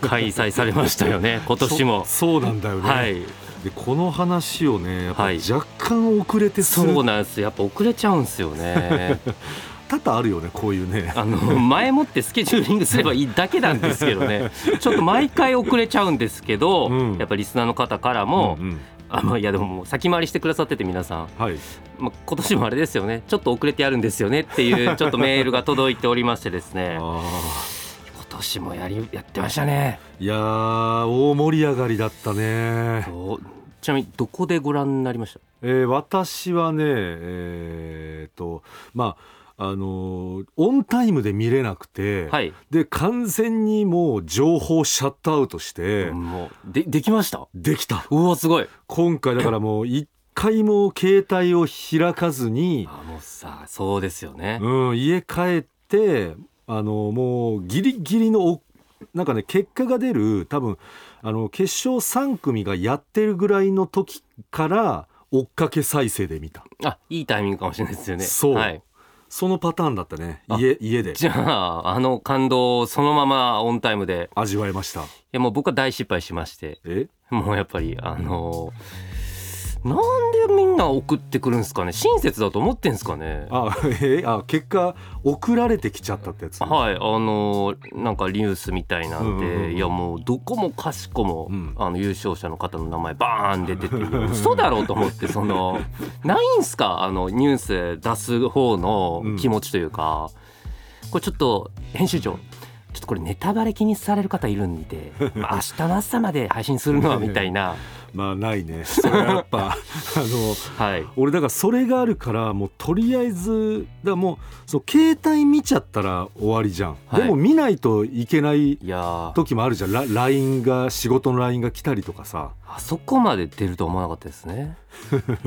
開催されましたよね。今年も。そうなんだよね、はい。でこの話をねやっぱはい。若干遅れてする、そうなんです。やっぱ遅れちゃうんですよね。多々あるよねこういうね。あの前もってスケジューリングすればいいだけなんですけどね。ちょっと毎回遅れちゃうんですけど、うん。やっぱリスナーの方からも、うんうん。あまあいやでももう先回りしてくださってて皆さん、はい。まあ、今年もあれですよね。ちょっと遅れてやるんですよねっていうちょっとメールが届いておりましてですね年もやりやってましたね。ーいやー大盛り上がりだったね、ちなみにどこでご覧になりました？えー私はねえー、とまああのーオンタイムで見れなくて、はい、で完全にもう情報シャットアウトして、もうでできました？できた。うわすごい。今回だから もう一回も携帯を開かずに、あもうさそうですよね、うん、家帰ってあのもうギリギリのおなんかね結果が出る多分あの決勝3組がやってるぐらいの時から追っかけ再生で見た。あいいタイミングかもしれないですよね。そう。はい、そのパターンだったね。あ家家で。じゃああの感動をそのままオンタイムで。味わいました。いやもう僕は大失敗しまして。え？もうやっぱりあのなんでみんな送ってくるんですかね？親切だと思ってんですかね？あえあ結果送られてきちゃったってやつ。はいあのなんかニュースみたいなんで、うんうんうんいやもうどこもかしこも、うん。あの優勝者の方の名前バーン出てて嘘だろうと思ってそのないんすか？あのニュース出す方の気持ちというか、これちょっと編集長ちょっとこれネタバレ気にされる方いるんで、まあ、明日の朝まで配信するのはみたいな。まあないね。それはやっぱ あのはい。俺だからそれがあるからもうとりあえずだからもうそう携帯見ちゃったら終わりじゃん、はい。でも見ないといけない時もあるじゃん。ラ LINE が仕事の LINE が来たりとかさ。あそこまで出ると思わなかったですね。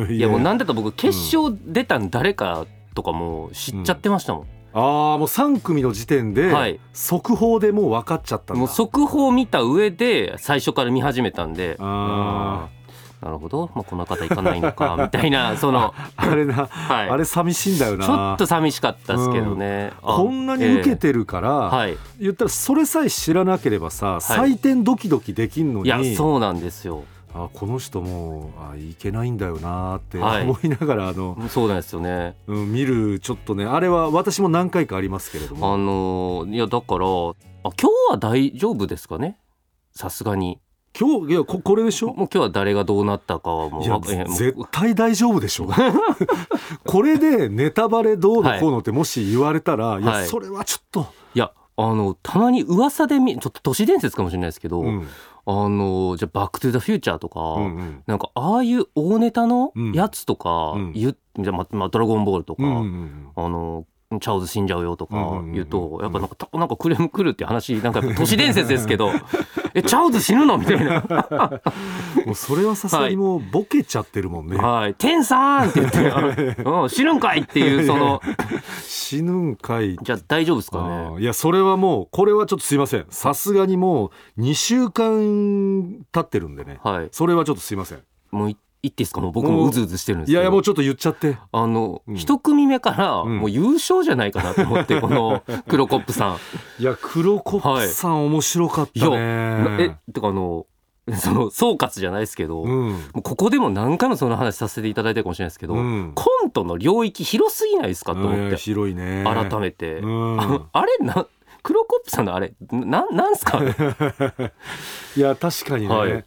いいやもうなんだったら僕決勝出たん誰かとかもう知っちゃってましたもん、ああもう3組の時点で、はい。速報でもう分かっちゃったんだ。もう速報見た上で最初から見始めたんで。ああーなるほど、まあ、この方行かないのかみたいな その、あれな、はい、あれ寂しいんだよな。ちょっと寂しかったですけどね、あこんなに受けてるから、ええ。はい。言ったらそれさえ知らなければさ、採点ドキドキできんのいにやそうなんですよあこの人もあいけないんだよなってはい。思いながら、あのそうなんですよね。うん、見るちょっとねあれは私も何回かありますけれどあものーいやだからあ今日は大丈夫ですかね？さすがに。今日いやここれでしょ？もう今日は誰がどうなったかはもう絶対大丈夫でしょ。これでネタバレどうのこうのってもし言われたら、い、やはい。それはちょっと、いやあのたまに噂でみちょっと都市伝説かもしれないですけど、うんあのじゃあ「バック・トゥ・ザ・フューチャー」とか、うんうん。なんかああいう大ネタのやつとかうん。ままあ、ドラゴンボールとか、うんうんうん。あのチャールズ死んじゃうよとかうんうんうん。言うと、やっぱなんかたなんかクレーム来るって話なんか都市伝説ですけど えチャールズ死ぬの？みたいな。もうそれはさすがにもうボケちゃってるもんね、はい「天さん!」って言って「うん死ぬんかい!」っていうその。死ぬんかい。じゃあ大丈夫ですかあねーいやそれはもうこれはちょっとすいません。さすがにもう2週間経ってるんでね。はい。それはちょっとすいません。もうい言っていいですか？もう僕もうずうずしてるんですいけど。やいやもうちょっと言っちゃって。あの、うん。一組目からうん。もう優勝じゃないかなと思って、この クロコップさん。いや黒コップさん面白かったね。えてかあの その総括じゃないですけど、もうん。うここでも何回もその話させていただいたかもしれないですけど、うん。コントの領域広すぎないですかと思いやって、広いね。改めて、うん。ああれなクロコップさんのあれななんすか？いや確かにね、はい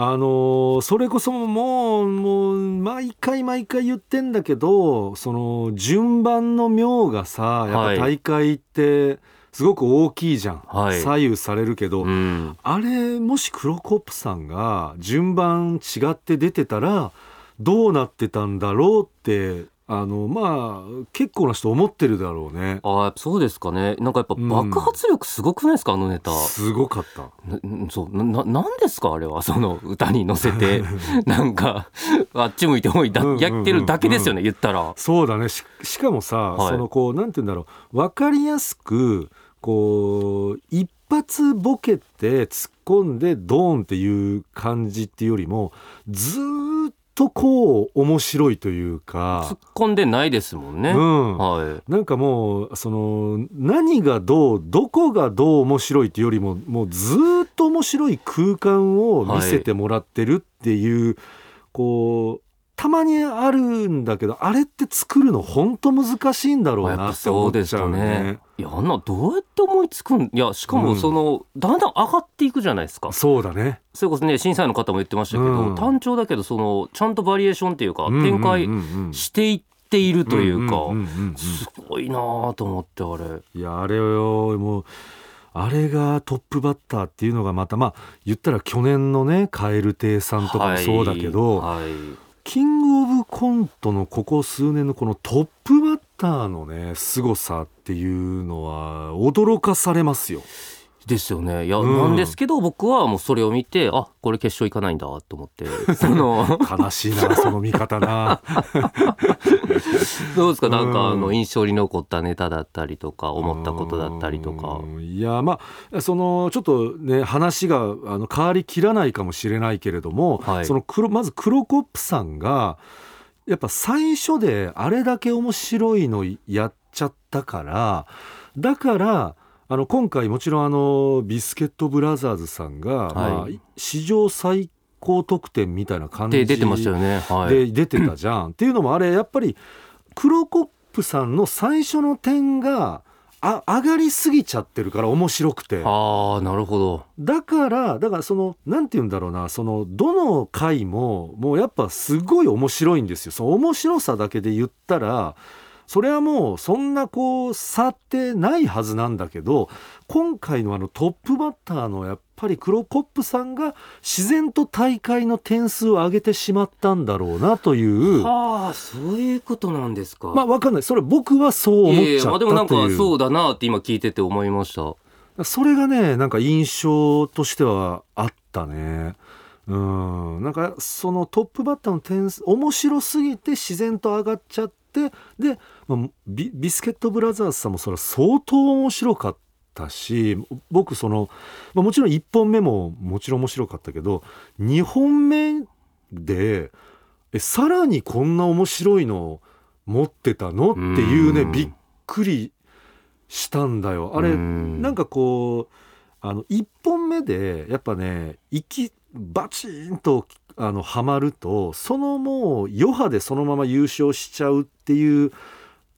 あのーそれこそもうもう毎回毎回言ってんだけどその順番の妙がさやっぱ大会ってすごく大きいじゃん、はい。左右されるけど、うん。あれもしクロコップさんが順番違って出てたらどうなってたんだろうってあのまあ結構な人思ってるだろうね。ああそうですかね。なんかやっぱ爆発力すごくないですか、あのネタ。すごかった。なそう。ななですか？あれは。その歌に乗せて。なんかあっち向いてほいだうんうんうんうん。やってるだけですよね言ったら。そうだね。ししかもさ、はい。そのこうなんて言うんだろう。分かりやすくこう一発ボケて突っ込んでドーンっていう感じっていうよりもずーっとこう面白いという突かっ、込んでないですもんね、うん、はい。なんかもうその何がどうどこがどう面白いっていうよりももうずーっと面白い空間を見せてもらってるっていう、こうたまにあるんだけどあれって作るの本当難しいんだろうなって思そうですっちゃうかね。ね。いやあんなどうやって思いつくん？いやしかもその、だんだん上がっていくじゃないですか。そうだね。それこそね。審査員の方も言ってましたけど、うん。単調だけどそのちゃんとバリエーションっていうか、展開うんうんうんしていっているというか、んんうんうんすごいなぁと思ってあれ。いやあれよもうあれがトップバッターっていうのがまたまあ言ったら去年のね蛙亭さんとかもそうだけど、はいはいキングオブコントのここ数年のこのトップバッターのね凄さっていうのは驚かされますよ。ですよね。いや、うん。なんですけど僕はもうそれを見てあこれ決勝行かないんだと思って。その悲しいな その見方な。どうですか？なんかうん。あの印象に残ったネタだったりとか思ったことだったりとか。うん。いやまあそのちょっとね話があの変わりきらないかもしれないけれども、はい。その黒まずクロコップさんがやっぱ最初であれだけ面白いのやっちゃったからだからあの今回もちろんあのビスケットブラザーズさんが、まあ、史上最高得点みたいな感じで出てましたよね。はい。で出てたじゃん。っていうのもあれやっぱりクロコップさんの最初の点があ上がりすぎちゃってるから面白くて。ああなるほど。だからだからそのなんて言うんだろうなそのどの回ももうやっぱすごい面白いんですよ。その面白さだけで言ったらそれはもうそんなこう差ってないはずなんだけど今回のあのトップバッターのやっぱりクロコップさんが自然と大会の点数を上げてしまったんだろうなという。はあそういうことなんですか？まあわかんない。それ僕はそう思っいやいやちゃっまあでもなんかそうだなって今聞いてて思いました。それがねなんか印象としてはあったね。うん。なんかそのトップバッターの点数面白すぎて自然と上がっちゃってで、まあ、ビビスケットブラザーズさんもそれは相当面白かったし僕その、まあ、もちろん1本目ももちろん面白かったけど2本目でえさらにこんな面白いの持ってたのっていうねうんびっくりしたんだよ。あれうんなんかこうあの1本目でやっぱね息バチンとあのはまるとそのもう余波でそのまま優勝しちゃうっていう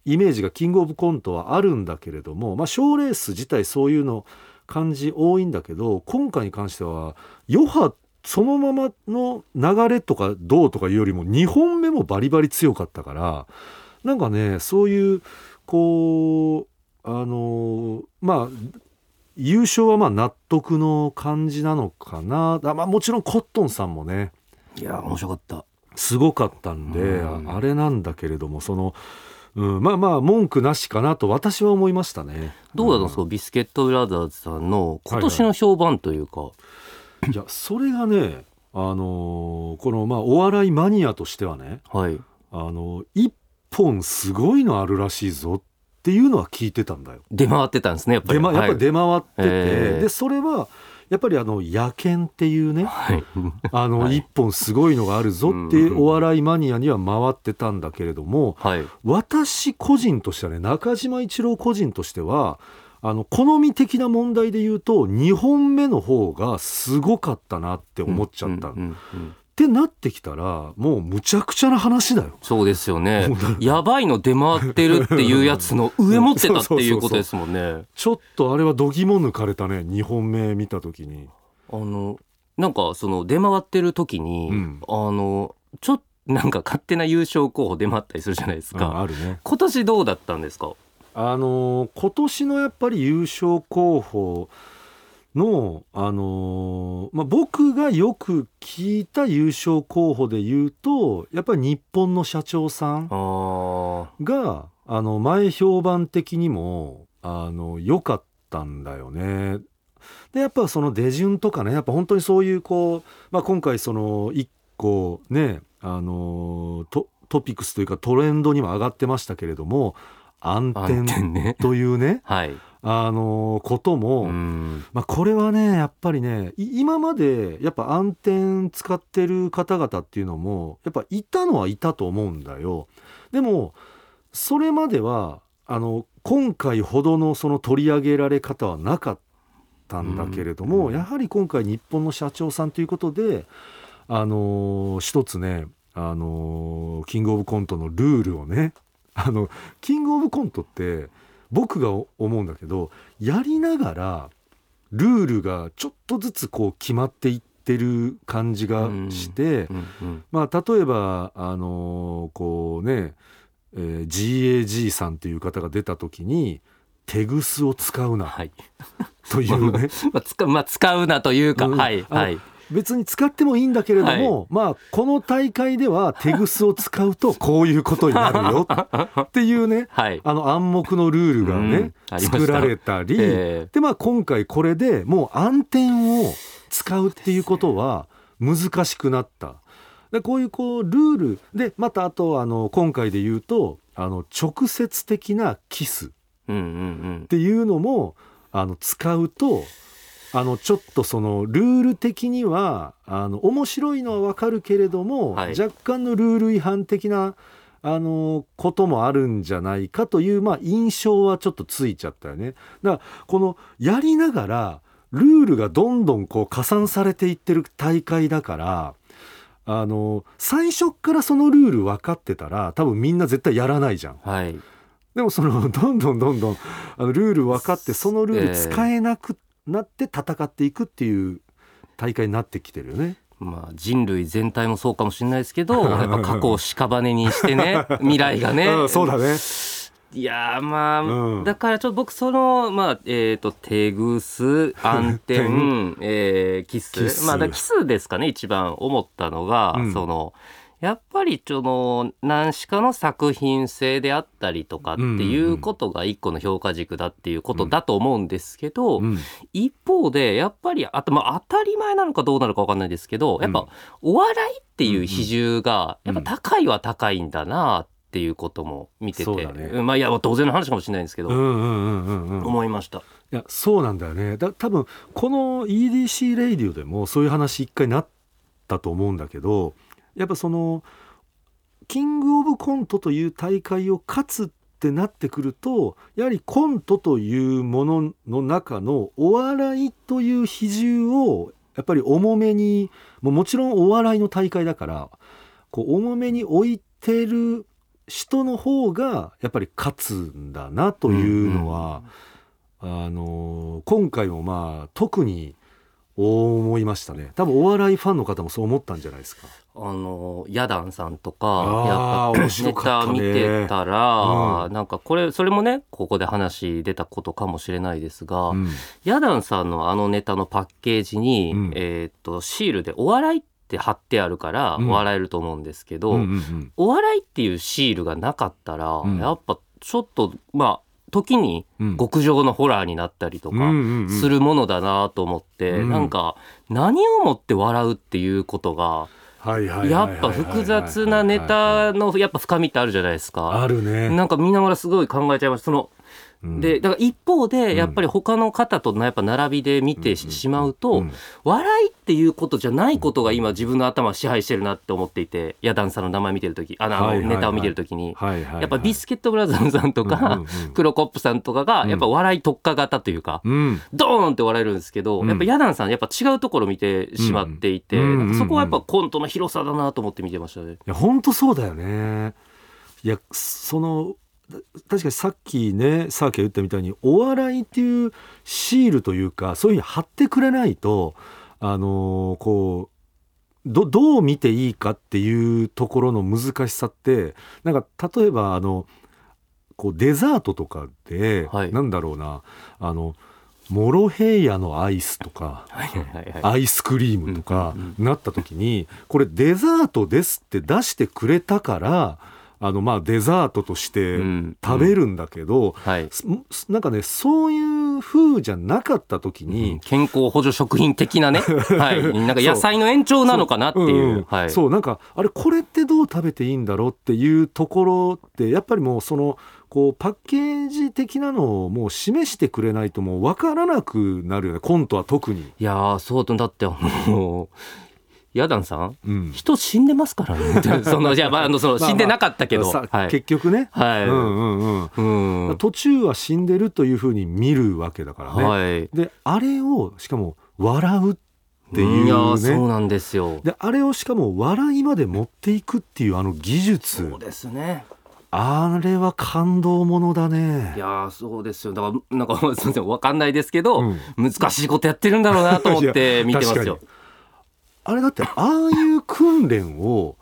イメージがキングオブコントはあるんだけれどもまあ賞レース自体そういうの感じ多いんだけど今回に関しては余波そのままの流れとかどうとかいうよりも2本目もバリバリ強かったからなんかねそういうこうあのまあ優勝はまあ納得の感じなのかな。あ、まあ、もちろんコットンさんもねいや面白かった。すごかったんで、うん。ああれなんだけれどもその、うん、まあまあ文句なしかなと私は思いましたね。どうだったんですか、ビスケットブラザーズさんの今年の評判というか、いやそれがねあのーこのまあお笑いマニアとしてはねはい。あの一本すごいのあるらしいぞっていうのは聞いてたんだよ。出回ってたんですねやっぱり。出ま、やっぱり出回ってて、えーでそれはやっぱりあの野犬っていうねはい、あのはい。一本すごいのがあるぞっていうお笑いマニアには回ってたんだけれどもはい、私個人としてはね中島一郎個人としてはあの好み的な問題で言うと2本目の方がすごかったなって思っちゃった。うんうんうんってなってきたらもうむちゃくちゃな話だよ。そうですよね。やばいの出回ってるっていうやつの 上持ってたっていうことですもんね。ちょっとあれは度肝抜かれたね2本目見た時に。あのなんかその出回ってる時に、うん。あのちょっとなんか勝手な優勝候補出回ったりするじゃないですうんか、あるね。今年どうだったんですか？あのー今年のやっぱり優勝候補の、あのーまあ、僕がよく聞いた優勝候補で言うとやっぱり日本の社長さんあがあの前評判的にもあの良かったんだよね。でやっぱその出順とかねやっぱ本当にそういうこう、まあ、今回その一個ねあのトトピックスというかトレンドにも上がってましたけれども暗転というね はいあのことも、うんまあ、これはねやっぱりねい今までやっぱ暗転使ってる方々っていうのもやっぱいたのはいたと思うんだよ。でもそれまではあの今回ほどのその取り上げられ方はなかったんだけれども、うんやはり今回日本の社長さんということであのー一つねあのーキングオブコントのルールをねあのキングオブコントって僕が思うんだけどやりながらルールがちょっとずつこう決まっていってる感じがして、うんうんまあ例えばあのーこうね、えー GAG さんという方が出た時に手ぐすを使うなはい。というね。まあ使まあ使うなというか、うん。はいはい別に使ってもいいんだけれども、まあこの大会では手ぐすを使うと こういうことになるよっていうねはい。あの暗黙のルールがね、うん作られたり、えでまあ今回これでもう暗転を使うっていうことは難しくなった。でこういうこうルールでまたあとあの今回で言うとあの直接的なキスっていうのもあの使うとあのちょっとそのルール的にはあの面白いのはわかるけれども、はい若干のルール違反的なあのこともあるんじゃないかという、まあ、印象はちょっとついちゃったよね。だからこのやりながらルールがどんどんこう加算されていってる大会だからあの最初っからそのルール分かってたら多分みんな絶対やらないじゃん。はいでもそのどんどんどんどんあのルール分かってそのルール使えなくなって戦っていくっていう大会になってきてるよね。まあ人類全体もそうかもしれないですけど やっぱ過去を屍にしてね 未来がね。うんそうだね。いやーまあ、うん。だからちょっと僕そのまあえっ、と手ぐす暗転、えーキス。まあキスですかね一番思ったのが、うん。そのやっぱりその何しかの作品性であったりとかっていうことが一個の評価軸だっていうことだと思うんですけど、うん。一方でやっぱりあと、まあ、当たり前なのかどうなのか分かんないですけどやっうん。ぱお笑いっていう比重がやっぱ高いは高いんだなっていうことも見てて、ねうん。まあいや当然の話かもしれないんですけど、うんうんうんうんうん。思いました。いやそうなんだよね。だ多分この EDC レイディオでもそういう話一回なったと思うんだけどやっぱそのキングオブコントという大会を勝つってなってくるとやはりコントというものの中のお笑いという比重をやっぱり重めにもうもちろんお笑いの大会だからこう重めに置いてる人の方がやっぱり勝つんだなというのは、あの今回もまあ特に思いましたね。多分お笑いファンの方もそう思ったんじゃないですか。あのヤダンさんとあかーやっぱネタ見てたら、うん。なんかこれそれもねここで話出たことかもしれないですが、うん。ヤダンさんのあのネタのパッケージに、うん。えーっとシールで「お笑い」って貼ってあるからうん。笑えると思うんですけど、うんうんうん。お笑いっていうシールがなかったら、うん。やっぱちょっとまあ時にうん極上のホラーになったりとかするものだなと思って、うんなんか何をもって笑うっていうことがやっぱ複雑なネタのやっぱ深みってあるじゃないですか。あるね。なんか見ながらすごい考えちゃいました。そのうん。でだから一方うん。でやっぱり他の方とのやっぱ並びで見てししまううとん笑いっていうことじゃないことが今自分の頭を支配してるなって思っていてヤダンさんの名前見てる時あのネタを見てる時に。やっぱビスケットブラザーズさんとかうんクロコップさんとかがやっぱ笑い特化型というかうん。ドーンって笑えるんですけどうん。やっぱヤダンさんやっぱ違うところ見てしまっていてそこはやっぱコントの広さだなと思って見てましたね。いや本当そうだよね。いやそのだ確かにさっきねサーケが言ったみたいにお笑いっていうシールというかそういうふうに貼ってくれないとあのーこうどどう見ていいかっていうところの難しさってなんか例えばあのこうデザートとかで、はい。なんだろうなあのモロヘイヤのアイスとかはいはいはい。アイスクリームとかうん。なった時にこれデザートですって出してくれたからあのまあデザートとしてうん食べるんだけど、はい。すなんかねそういう風じゃなかった時に、健康補助食品的なね、はい、なんか野菜の延長なのかなっていう、う。んうん。はい、そうなんかあれこれってどう食べていいんだろうっていうところってやっぱりもうそのこうパッケージ的なのをもう示してくれないともう分からなくなるよね。コントは特に。いやーそうだってあのヤダンさんうん。人死んでますからね。そのじゃあ,、まあ、あのそのまあ死んでなかったけど、さはい。結局ね、はい、うんうんうん。うん。途中は死んでるというふうに見るわけだからね。はい。であれをしかも笑うっていうね。いやーそうなんですよ。であれをしかも笑いまで持っていくっていうあの技術。そうですね。あれは感動ものだね。いやーそうですよ。だからなんかすみませんわかんないですけど、うん。難しいことやってるんだろうなと思って見てますよあれだってああいう訓練を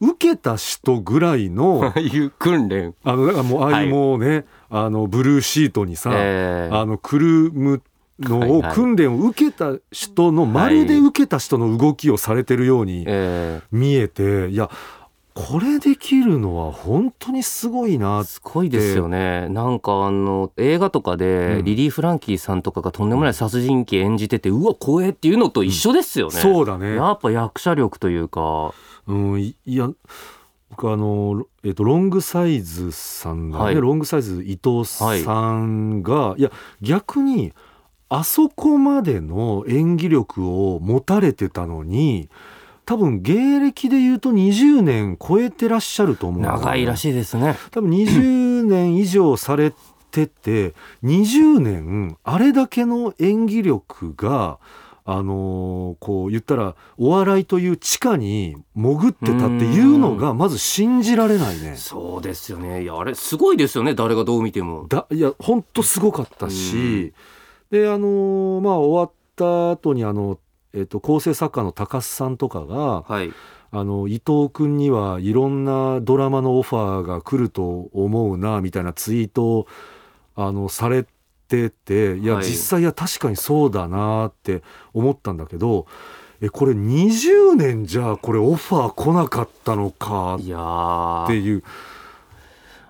受けた人ぐらいの ああいう訓練。あのだからもうああはいいうもうね、あのブルーシートにさ、えーあのくるむのをはいはい。訓練を受けた人のまるで受けた人の動きをされてるようにえ。見えていやこれできるのは本当にすごいなーすごいですよね。なんかあの映画とかうん。でリリー・フランキーさんとかがとんでもない殺人鬼演じててうわ怖えっていうのと一緒ですよね、そうだね。やっぱ役者力というか。うん、いいや僕あの、えっとロングサイズさんだね、はい。ロングサイズ伊藤さんが、い、や逆にあそこまでの演技力を持たれてたのに多分芸歴で言うと20年超えてらっしゃると思う。長いらしいですね。多分20年以上されてて20年あれだけの演技力があのーこう言ったらお笑いという地下に潜ってたっていうのがまず信じられないね。そうですよね。いやあれすごいですよね。誰がどう見ても。だいや本当すごかったし、であのーまあ終わった後にあの、えっと構成作家の高須さんとかがはい。あの伊藤君にはいろんなドラマのオファーが来ると思うなみたいなツイートをあのされてていや、はい。実際いや確かにそうだなって思ったんだけどえこれ20年じゃあこれオファー来なかったのかいやー。っていう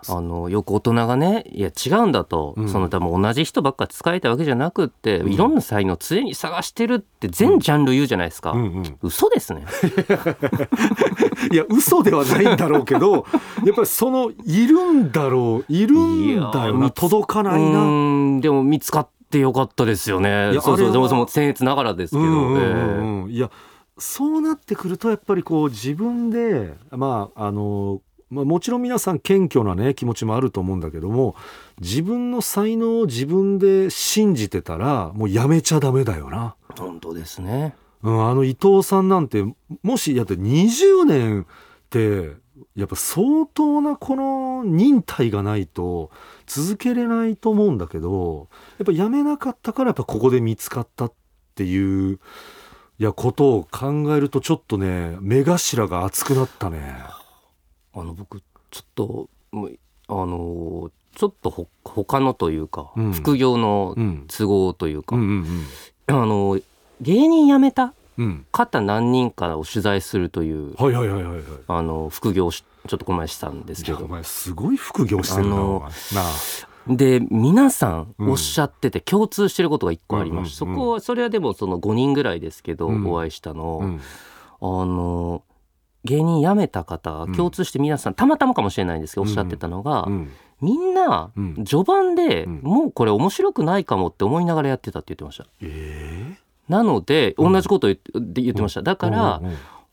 あのよく大人がねいや違うんだと、うん。その多分同じ人ばっか使えたわけじゃなくって、うん。いろんな才能常に探してるって全ジャンル言うじゃないですか、うんうん、嘘ですね。いや嘘ではないんだろうけど やっぱりそのいるんだろういるんだよなー届かないうな。でも見つかってよかったですよね。いやそうそうあれは。でもその僭越ながらですけど、うんうんえうんうん。いやそうなってくるとやっぱりこう自分でまああの、まあ、もちろん皆さん謙虚なね気持ちもあると思うんだけども自分の才能を自分で信じてたらもうやめちゃダメだよな。え本当ですねうん、あの伊藤さんなんてもしやって20年ってやっぱ相当なこの忍耐がないと続けれないと思うんだけどやっぱやめなかったからやっぱここで見つかったっていういやことを考えるとちょっとね目頭が熱くなったね。あの僕ちょっとあのちょっとほ他のというか、うん。副業のうん、都合というか、うんうんあの芸人辞めたうん。うん方何人かを取材するというはいはいはいはいはい。あの副業をしちょっとこの前したんですけど。前すごい副業してるなで皆さんうん。おっしゃってて共通してることが一個ありまして、うんうんうんそこはそれはでもその5人ぐらいですけど、うん。お会いしたの、うん。あの芸人辞めた方うん。共通して皆さんたまたまかもしれないんですけどおっしゃってたのが、うん。みんなうん。序盤でうん。もうこれ面白くないかもって思いながらやってたって言ってました。えなのでうん。同じことを言って言ってました。だえから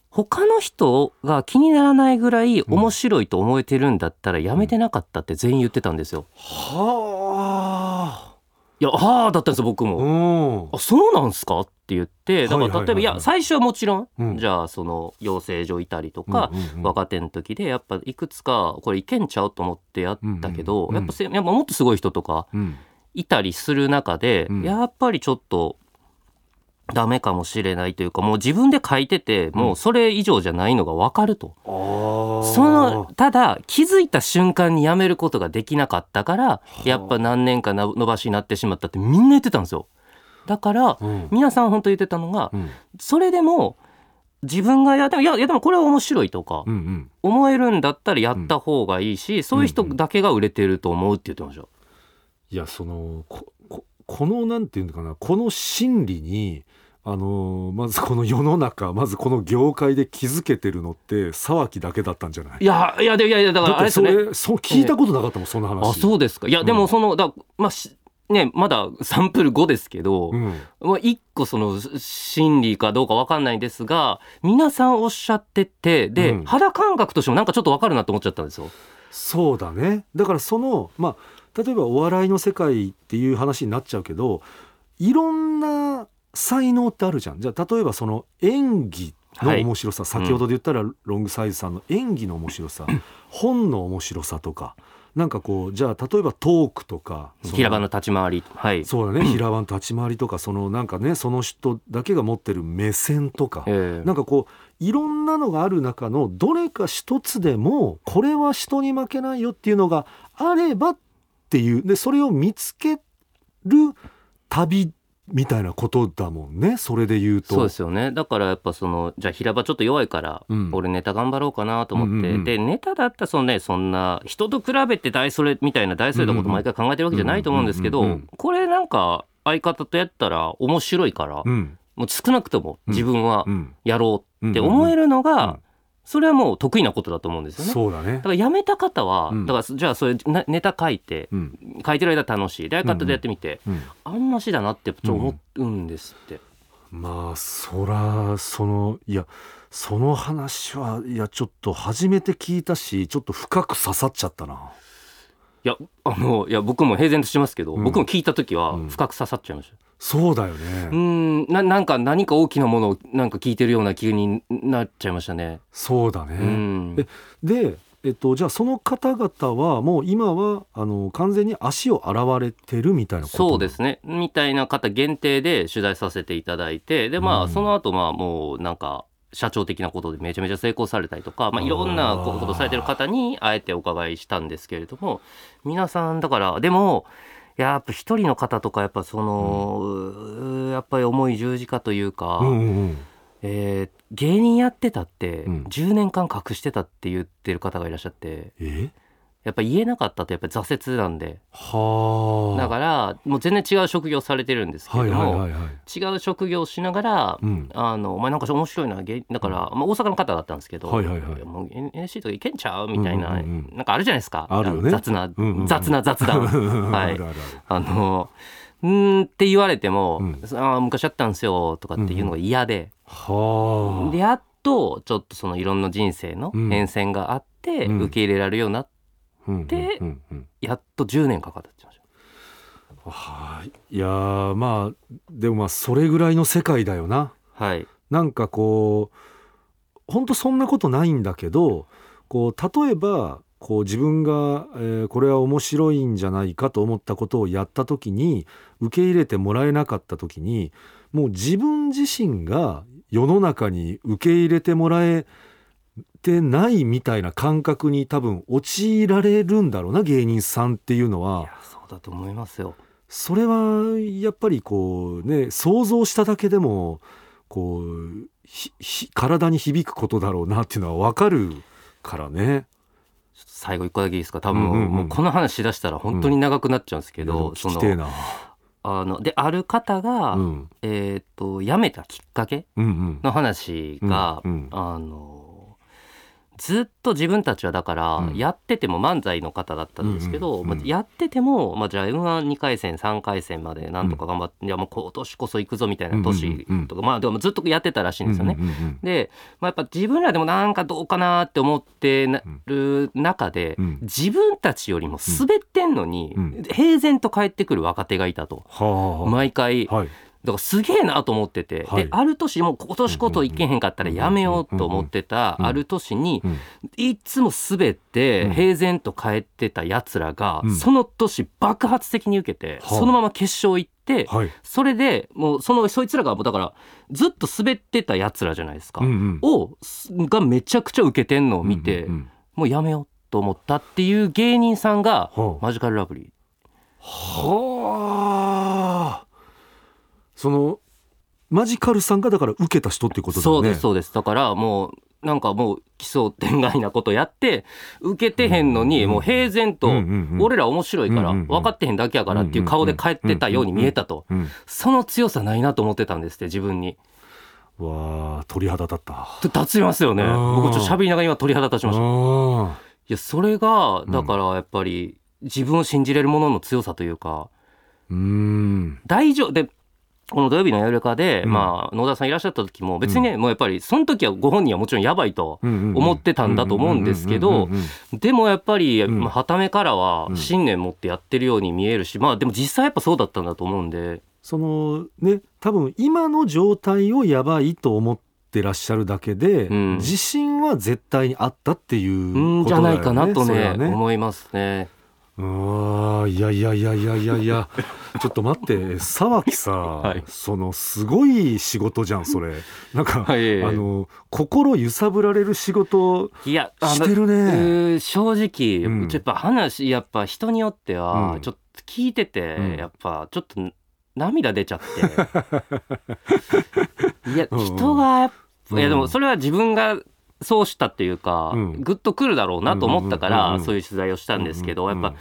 他の人が気にならないぐらい面白いと思えてるんだったらやめてなかったって全員言ってたんですよ。はあ。いやはあだったんですよ僕も。うん。あそうなんすかって言ってだから例えばいや最初はもちろん、うん。じゃあその養成所いたりとか、うんうんうん。若手の時でやっぱいくつかこれいけんちゃうと思ってやったけど、うんうんうん。やっぱせやっぱもっとすごい人とかうん。いたりする中で、うん。やっぱりちょっとダメかもしれないというかもう自分で書いててもうそれ以上じゃないのが分かると。あー。そのただ気づいた瞬間にやめることができなかったからやっぱ何年かな伸ばしになってしまったってみんな言ってたんですよ。だからうん。皆さん本当言ってたのがうん。それでも自分がやでもいやいやでもこれは面白いとかうんうん。思えるんだったらやった方がいいし、そういう人だけが売れてると思うって言ってました。いやそのこここのなんていうのかなこの心理にあのーまずこの世の中まずこの業界で気づけてるのって沢木だけだったんじゃない？いやいやでいやいやだからあれですね。れそう聞いたことなかったもん、そんな話あそうですか。いやでもそのだまあしねまだサンプル5ですけど、うん、まあ、一個その心理かどうかわかんないですが皆さんおっしゃっててで、うん。肌感覚としてもなんかちょっとわかるなと思っちゃったんですよ。そうだね。だからそのまあ例えばお笑いの世界っていう話になっちゃうけどいろんな才能ってあるじゃん。じゃあ例えばその演技の面白さ、先ほどで言ったらロングサイズさんの演技の面白さ、本の面白さとか。なんかこうじゃあ例えばトークとか平場の立ち回り。はい、そうだね。平場の立ち回りとかそのなんかねその人だけが持ってる目線とか、ええ。なんかこういろんなのがある中のどれか一つでもこれは人に負けないよっていうのがあればっていう。でそれを見つける旅みたいなことだもんねそれで言うと。そうですよね。だからやっぱそのじゃあ平場ちょっと弱いから、うん。俺ネタ頑張ろうかなと思って、うんうんうん。でネタだったらそのねそんな人と比べて大それみたいな大それたこと毎回考えてるわけじゃないと思うんですけど、うんうんうんうん。これなんか相方とやったら面白いから、うん。もう少なくとも自分はうん。やろうって思えるのうん。がそれはもう得意なことだと思うんですよね。そうだねだか。ら辞めた方は、うんだからじゃあそれなネタ書いてうん書いてる間楽しいで相方でやってみて、うんあんましだなってちょっと思うんですって。まあそらそのいやその話はいやちょっと初めて聞いたしちょっと深く刺さっちゃったな。いやあのいや僕も平然としてますけど、うん僕も聞いた時はうん深く刺さっちゃいました。そうだようね。ん。ななんか何か大きなものをなんか聞いてるような気になっちゃいましたね。そうだね。うん。えで、えっと、じゃあその方々はもう今はあの完全に足を洗われてるみたいなことそうですね。みたいな方限定で取材させていただいて。でまあ、うん。その後まあもうなんか社長的なことでめちゃめちゃ成功されたりとか、まあ、いろんなことされてる方にあえてお伺いしたんですけれども皆さんだからでもやっぱ一人の方とかやっぱその、やっぱり重い十字架というか、うんうんうん。えー芸人やってたってうん。10年間隠してたって言ってる方がいらっしゃって。え？やっぱ言えなかったとやっぱり挫折なんで。はあ。だからもう全然違う職業されてるんですけはいども、はいはいはい違う職業をしながら、うん。あのお前なんか面白いな芸だから、まあ、大阪の方だったんですけど、はいはいはい。もう NSC とかいけんちゃうみたいな、うなんかあるじゃないですか。あるよね。雑な、雑な雑談。はい。あのうーんって言われても、うん。あー昔あったんですよとかっていうのが嫌で、はでやっとちょっとそのいろんな人生のうん。変遷があって、うん。受け入れられるようになっやっと10年かかったって言ってました。はい。いやーまあでもまあそれぐらいの世界だよな。はい。なんかこう本当そんなことないんだけどこう例えばこう自分が、えーこれは面白いんじゃないかと思ったことをやった時に受け入れてもらえなかった時にもう自分自身が世の中に受け入れてもらえてないみたいな感覚に多分陥られるんだろうな芸人さんっていうのいはやそうだと思いますよ。それはやっぱりこうね想像しただけでもこうひひ体に響くことだろうなっていうのは分かるからね。最後一個だけいいですか？多分、うんうんうん。もうこの話しだしたら本当に長くなっちゃうんですけど、いやでもそな。あのである方が、うん。えっ、と辞めたきっかけうんうん。の話が、うんうん。あのずっと自分たちはだから、うん。やってても漫才の方だったんですけど、まあやってても、まあ、じゃあ m 1 2回戦3回戦までなんとか頑張って、いやもう今年こそ行くぞみたいな年とか、まあでもずっとやってたらしいんですよね。で、まあ、やっぱ自分らでもなんかどうかなって思ってなる中で、うん。自分たちよりも滑ってんのに、うん。平然と帰ってくる若手がいたと。はあ、毎回。はいだからすげえなと思ってて、はい。である年もう今年こそ行けへんかったらやめようと思ってたうんある年にうんいつも滑ってうん平然と帰ってたやつらがうんその年爆発的に受けてはあそのまま決勝行ってはいそれでもうそのそいつらがもうだからずっと滑ってたやつらじゃないですか、うんうんをがめちゃくちゃ受けてんのを見て、うんうんもうやめようと思ったっていう芸人さんがはあマジカルラブリーはあそのマジカルさんがだから受けた人っていうことだよね。そうですそうです。だからもうなんかもう奇想天外なことやって受けてへんのにもう平然と俺ら面白いから分かってへんだけやからっていう顔で帰ってたように見えたと。うんその強さないなと思ってたんですって自分に。わあ鳥肌立った。立ちますよね。うん僕ちょっと喋りながら今鳥肌立ちました。いあやそれがだからやっぱり自分を信じれるものの強さというか。ーうん。大丈夫でこの土曜日の夜中で、うん。まあ野田さんいらっしゃった時も別にね、もうやっぱりその時はご本人はもちろんやばいと思思ってたんだと思うんですけどでもやっぱり、うん。まあ、はためからはうん。信念持ってやってるように見えるし、まあでも実際やっぱそうだったんだと思うんで。そのね多分今の状態をやばいと思ってらっしゃるだけで、うん。自信は絶対にあったっていううんじゃことだよねないかなとねね。思いますね。うわーいやいやいやいやいやいや。ちょっと待って沢木さ、い。そのすごい仕事じゃんそれ。なんか、はいあの心揺さぶられる仕事してるね。正直、うん。やっぱ話やっぱ人によってうん。はちょっと聞いてて、うん。やっぱちょっと涙出ちゃって。いやうん人がやっぱいやでうん。もそれは自分がそうしたっていうか、うん。グッとくるだろうなと思ったからそういう取材をしたんですけど、やっぱ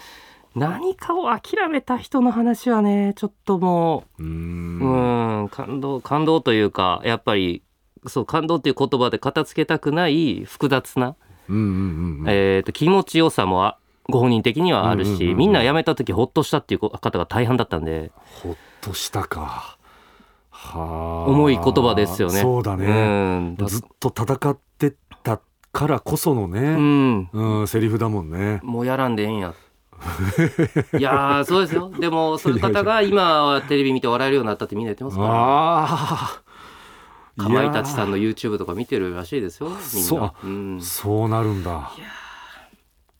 何かを諦めた人の話はねちょっともうーうん。うん感動感動というかやっぱりそう感動っていう言葉で片付けたくない複雑な気持ちよさもあご本人的にはあるし、みんな辞めた時ほっとしたっていう方が大半だったんで。ほっとしたか。はあ。重い言葉ですよね。そうだね、うん。だずっと戦ってたからこそのうね、ん、うんセリフだもんね。もうやらんでええんや。いやーそうですよ。でもそういう方が 今はテレビ見て笑えるようになったってみんな言ってますから。ああかまいたちさんの YouTube とか見てるらしいですよみんな。そう。あうん、そうなるんだ。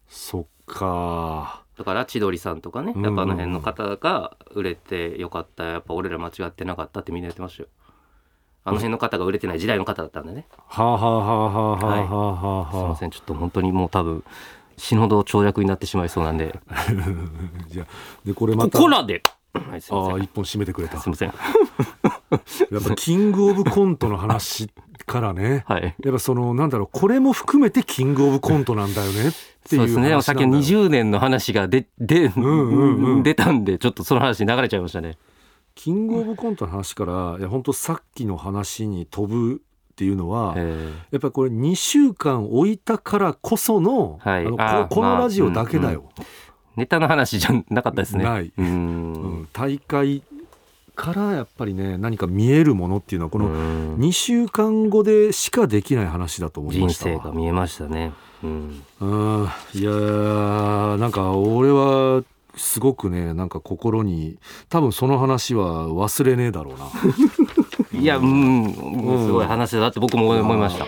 そっかだから千鳥さんとかねうん。やっぱあの辺の方が売れてよかった。やっぱ俺ら間違ってなかったってみんな言ってましたよあの辺の方が売れてない時代の方だったんでね。はあはあはあはあはあはあすい。はあませんちょっと本当にもう多分死ぬほど長尺になってしまいそうなんで。じゃあでこれまこたこらで、はい、ああ一本締めてくれた。すいません。やっぱキングオブコントの話からね。はい。やっぱそのなんだろうこれも含めてキングオブコントなんだよねっていうそうですね。さっきの話なんだよ20年の話がでで、んうんうん。出たんでちょっとその話に流れちゃいましたねキングオブコントの話からいや本当さっきの話に飛ぶっていうのは、えやっぱりこれ2週間置いたからこその,、はい。あのここのラジオだけだよ、ーネタの話じゃなかったですね。ない。うん。うん。大会からやっぱりね何か見えるものっていうのはこのうん。2週間後でしかできない話だと思いま人したわ。生が見えましたね。うん。うん。いやーなんか俺はすごくねなんか心に多分その話は忘れねえだろうな。いやうんすごい話だって僕も思いました。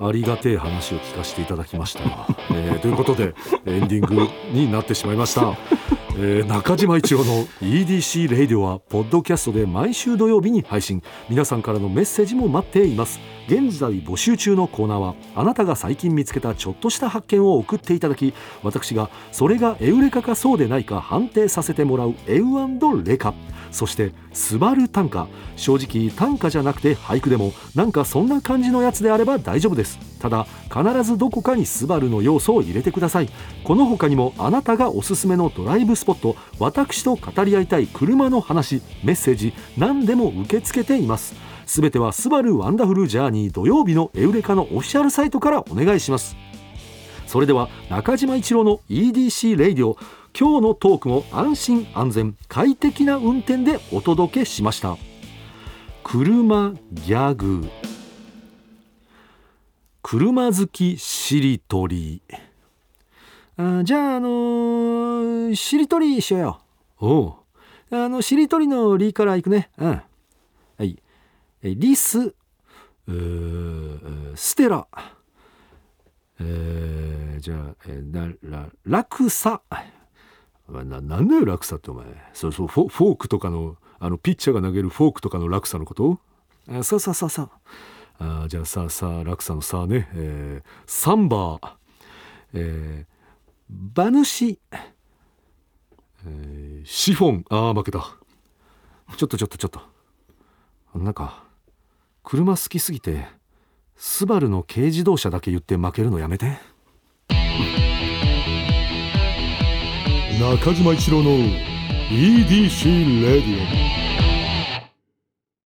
ありがてえ話を聞かせていただきました、えーということでエンディングになってしまいました、えー中島一郎の EDC レイディオはポッドキャストで毎週土曜日に配信。皆さんからのメッセージも待っています。現在募集中のコーナーはあなたが最近見つけたちょっとした発見を送っていただき私がそれがエウレカかそうでないか判定させてもらうエウレカ。そしてスバル短歌。正直短歌じゃなくて俳句でもなんかそんな感じのやつであれば大丈夫です。ただ必ずどこかにスバルの要素を入れてください。この他にもあなたがおすすめのドライブスポット私と語り合いたい車の話メッセージ何でも受け付けています。すべてはスバルワンダフルジャーニー土曜日のエウレカのオフィシャルサイトからお願いします。それでは中島一郎の EDC レイディオ今日のトークも安心安全快適な運転でお届けしました。車ギャグ。車好きしりとり。あじゃああのーしりとりしようよ。おう。あのしりとりの「り」からいくね。うん。はい。えリス。ステラ。えー、じゃあ、えー、なら落差。お前なんだよ落差ってお前。そうそうフォフォークとかのあのピッチャーが投げるフォークとかの落差のこと？あそうそうそうそう。あじゃあさあさあ落差のさあね、えー、バー、えー、馬主、えー、シフォン。ああ負けた。ちょっとちょっとちょっと。なんか車好きすぎてスバルの軽自動車だけ言って負けるのやめて。中島一郎の EDC レディオ。